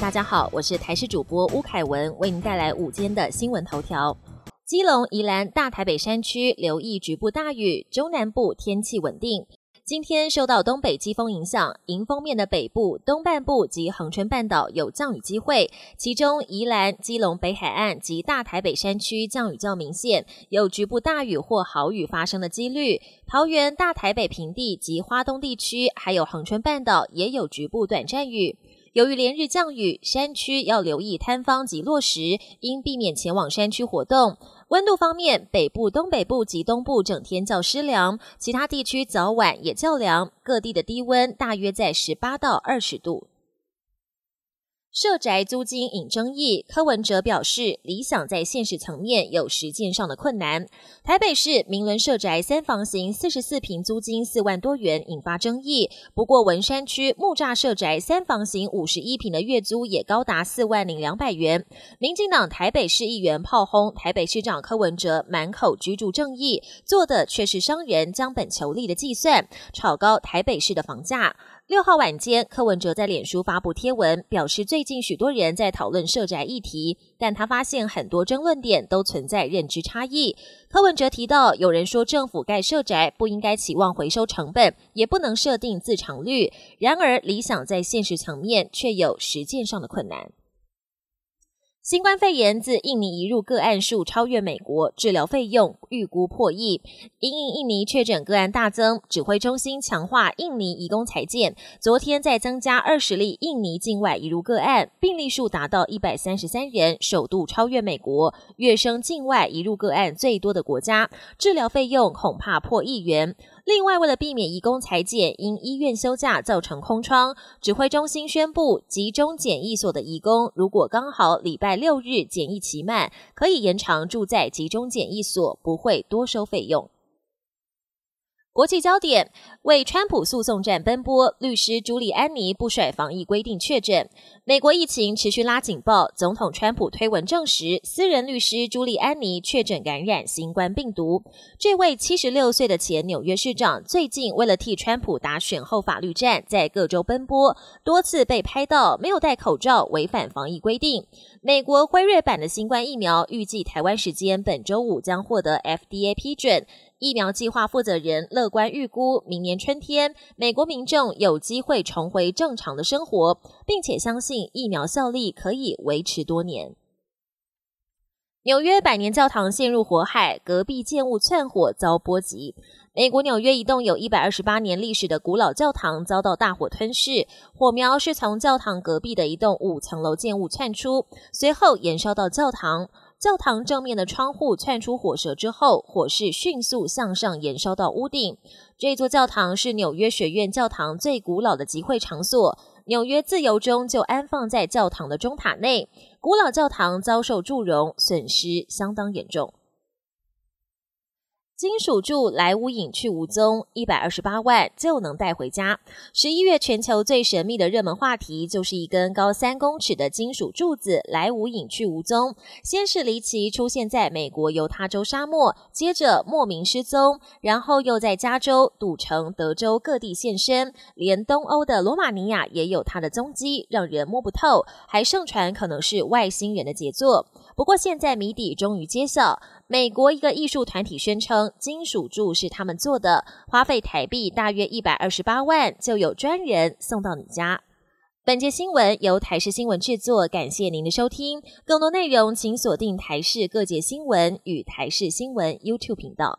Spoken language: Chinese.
大家好，我是台视主播巫凯文，为您带来午间的新闻头条。基隆、宜兰、大台北山区留意局部大雨，中南部天气稳定。今天受到东北季风影响，迎风面的北部、东半部及恒春半岛有降雨机会，其中宜兰、基隆北海岸及大台北山区降雨较明显，有局部大雨或豪雨发生的几率。桃园、大台北平地及花东地区，还有恒春半岛也有局部短暂雨。由于连日降雨，山区要留意坍方及落石，应避免前往山区活动。温度方面，北部、东北部及东部整天较湿凉，其他地区早晚也较凉，各地的低温大约在十八到二十度。社宅租金引争议，柯文哲表示，理想在现实层面有实践上的困难。台北市明伦社宅三房型四十四平租金四万多元，引发争议。不过文山区木栅社宅三房型五十一平的月租也高达四万零两百元。民进党台北市议员炮轰台北市长柯文哲满口居住正义，做的却是商人将本求利的计算，炒高台北市的房价。六号晚间，柯文哲在脸书发布贴文，表示最近许多人在讨论社宅议题，但他发现很多争论点都存在认知差异。柯文哲提到，有人说政府盖社宅不应该期望回收成本，也不能设定自偿率，然而理想在现实层面却有实践上的困难。新冠肺炎自印尼移入个案数超越美国，治疗费用预估破亿。因应印尼确诊个案大增，指挥中心强化印尼移工裁减。昨天再增加二十例印尼境外移入个案，病例数达到一百三十三人，首度超越美国，跃升境外移入个案最多的国家。治疗费用恐怕破亿元。另外，为了避免移工裁减因医院休假造成空窗，指挥中心宣布，集中检疫所的移工如果刚好礼拜拜六日检疫期满，可以延长住在集中检疫所，不会多收费用。国际焦点为川普诉讼战奔波，律师朱利安尼不甩防疫规定确诊。美国疫情持续拉警报，总统川普推文证实，私人律师朱利安尼确诊感染新冠病毒。这位七十六岁的前纽约市长，最近为了替川普打选后法律战，在各州奔波，多次被拍到没有戴口罩，违反防疫规定。美国辉瑞版的新冠疫苗预计台湾时间本周五将获得 FDA 批准。疫苗计划负责人乐观预估，明年春天美国民众有机会重回正常的生活，并且相信疫苗效力可以维持多年。纽约百年教堂陷入火海，隔壁建物窜火遭波及。美国纽约一栋有一百二十八年历史的古老教堂遭到大火吞噬，火苗是从教堂隔壁的一栋五层楼建物窜出，随后延烧到教堂。教堂正面的窗户窜出火舌之后，火势迅速向上延烧到屋顶。这座教堂是纽约学院教堂最古老的集会场所。纽约自由钟就安放在教堂的钟塔内。古老教堂遭受祝融，损失相当严重。金属柱来无影去无踪，一百二十八万就能带回家。十一月全球最神秘的热门话题就是一根高三公尺的金属柱子来无影去无踪。先是离奇出现在美国犹他州沙漠，接着莫名失踪，然后又在加州、赌城、德州各地现身，连东欧的罗马尼亚也有它的踪迹，让人摸不透。还盛传可能是外星人的杰作。不过现在谜底终于揭晓。美国一个艺术团体宣称，金属柱是他们做的，花费台币大约一百二十八万，就有专人送到你家。本节新闻由台视新闻制作，感谢您的收听。更多内容请锁定台视各界新闻与台视新闻 YouTube 频道。